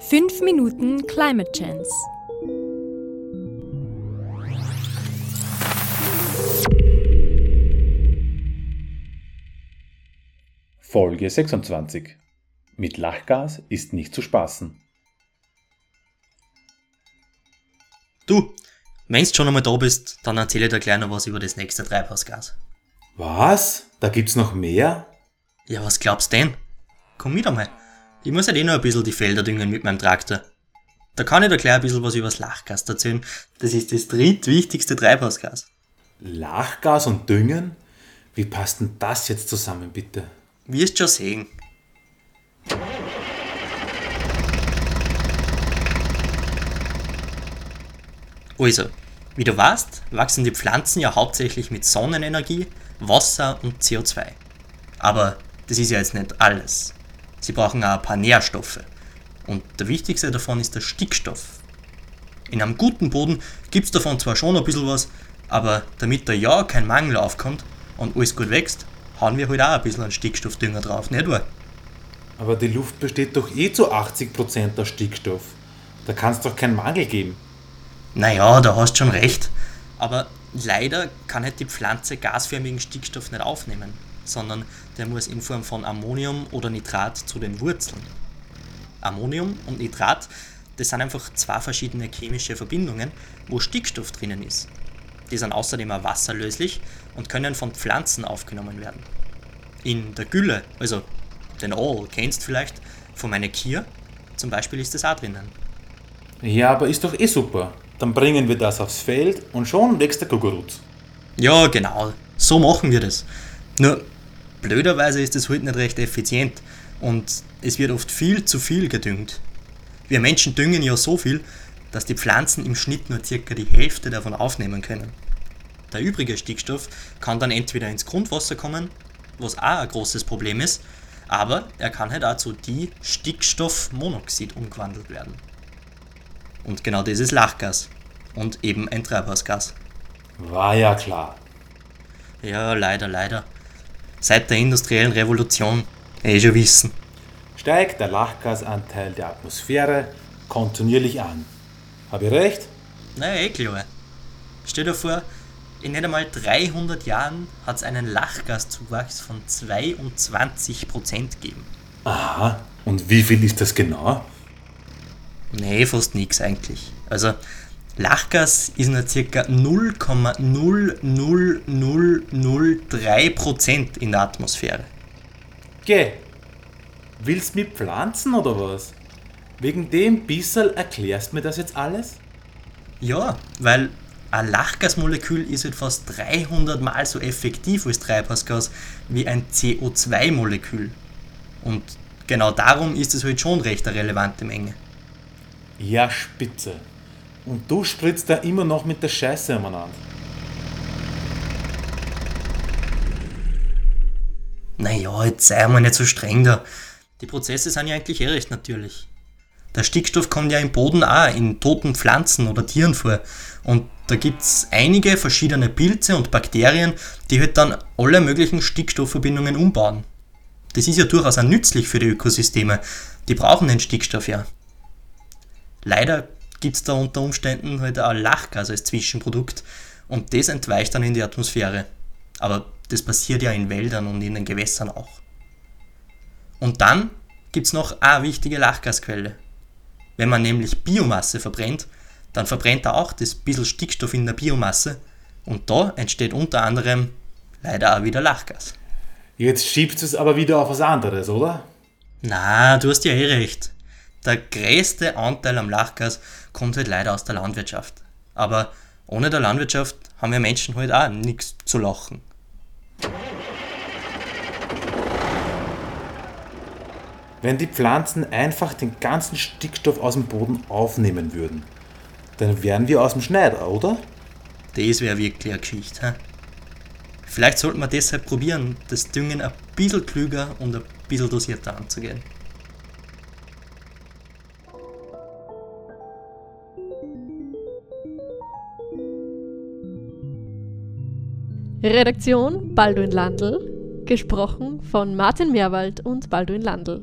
5 Minuten Climate Chance. Folge 26. Mit Lachgas ist nicht zu spaßen. Du, wenn's schon einmal da bist, dann erzähle dir gleich noch was über das nächste Treibhausgas. Was? Da gibt's noch mehr? Ja, was glaubst denn? Komm mit einmal. Ich muss halt eh noch ein bisschen die Felder düngen mit meinem Traktor. Da kann ich dir gleich ein bisschen was über das Lachgas erzählen. Das ist das drittwichtigste Treibhausgas. Lachgas und Düngen? Wie passt denn das jetzt zusammen, bitte? Wirst schon sehen. Also, wie du weißt, wachsen die Pflanzen ja hauptsächlich mit Sonnenenergie, Wasser und CO2. Aber das ist ja jetzt nicht alles. Sie brauchen auch ein paar Nährstoffe. Und der wichtigste davon ist der Stickstoff. In einem guten Boden gibt es davon zwar schon ein bisschen was, aber damit da ja kein Mangel aufkommt und alles gut wächst, hauen wir halt auch ein bisschen an Stickstoffdünger drauf, nicht wahr? Aber die Luft besteht doch eh zu 80% aus Stickstoff. Da kann es doch keinen Mangel geben. Naja, da hast schon recht. Aber leider kann halt die Pflanze gasförmigen Stickstoff nicht aufnehmen, sondern der muss in Form von Ammonium oder Nitrat zu den Wurzeln. Ammonium und Nitrat, das sind einfach zwei verschiedene chemische Verbindungen, wo Stickstoff drinnen ist. Die sind außerdem auch wasserlöslich und können von Pflanzen aufgenommen werden. In der Gülle, also den All, kennst vielleicht, von meiner Kier, zum Beispiel ist das auch drinnen. Ja, aber ist doch eh super. Dann bringen wir das aufs Feld und schon wächst der Kukuruz. Ja, genau, so machen wir das. Nur blöderweise ist das halt nicht recht effizient und es wird oft viel zu viel gedüngt. Wir Menschen düngen ja so viel, dass die Pflanzen im Schnitt nur circa die Hälfte davon aufnehmen können. Der übrige Stickstoff kann dann entweder ins Grundwasser kommen, was auch ein großes Problem ist, aber er kann halt auch zu Stickstoffmonoxid umgewandelt werden. Und genau das ist Lachgas und eben ein Treibhausgas. War ja klar. Ja, leider, leider. Seit der industriellen Revolution, eh schon wissen. Steigt der Lachgasanteil der Atmosphäre kontinuierlich an. Habe ich recht? Na, eh klar. Stell dir vor, in nicht einmal 300 Jahren hat es einen Lachgaszuwachs von 22% gegeben. Aha. Und wie viel ist das genau? Nee, fast nichts eigentlich. Also, Lachgas ist nur ca. 0,00003% in der Atmosphäre. Geh. Willst mit Pflanzen oder was? Wegen dem bissel erklärst mir das jetzt alles? Ja, weil ein Lachgasmolekül ist halt fast 300 mal so effektiv als Treibhausgas wie ein CO2-Molekül. Und genau darum ist es halt schon recht eine relevante Menge. Ja, spitze. Und du spritzt da immer noch mit der Scheiße umeinander. Naja, jetzt sei mal nicht so streng da. Die Prozesse sind ja eigentlich eh recht natürlich. Der Stickstoff kommt ja im Boden auch in toten Pflanzen oder Tieren vor. Und da gibt es einige verschiedene Pilze und Bakterien, die halt dann alle möglichen Stickstoffverbindungen umbauen. Das ist ja durchaus auch nützlich für die Ökosysteme. Die brauchen den Stickstoff ja. Leider gibt es da unter Umständen halt auch Lachgas als Zwischenprodukt und das entweicht dann in die Atmosphäre. Aber das passiert ja in Wäldern und in den Gewässern auch. Und dann gibt es noch eine wichtige Lachgasquelle. Wenn man nämlich Biomasse verbrennt, dann verbrennt er auch das bisschen Stickstoff in der Biomasse und da entsteht unter anderem leider auch wieder Lachgas. Jetzt schiebst du es aber wieder auf was anderes, oder? Na, du hast ja eh recht. Der größte Anteil am Lachgas kommt halt leider aus der Landwirtschaft. Aber ohne der Landwirtschaft haben wir Menschen halt auch nichts zu lachen. Wenn die Pflanzen einfach den ganzen Stickstoff aus dem Boden aufnehmen würden, dann wären wir aus dem Schneider, oder? Das wäre wirklich eine Geschichte. He? Vielleicht sollten wir deshalb probieren, das Düngen ein bisschen klüger und ein bisschen dosierter anzugehen. Redaktion Balduin Landl, gesprochen von Martin Meerwald und Balduin Landl.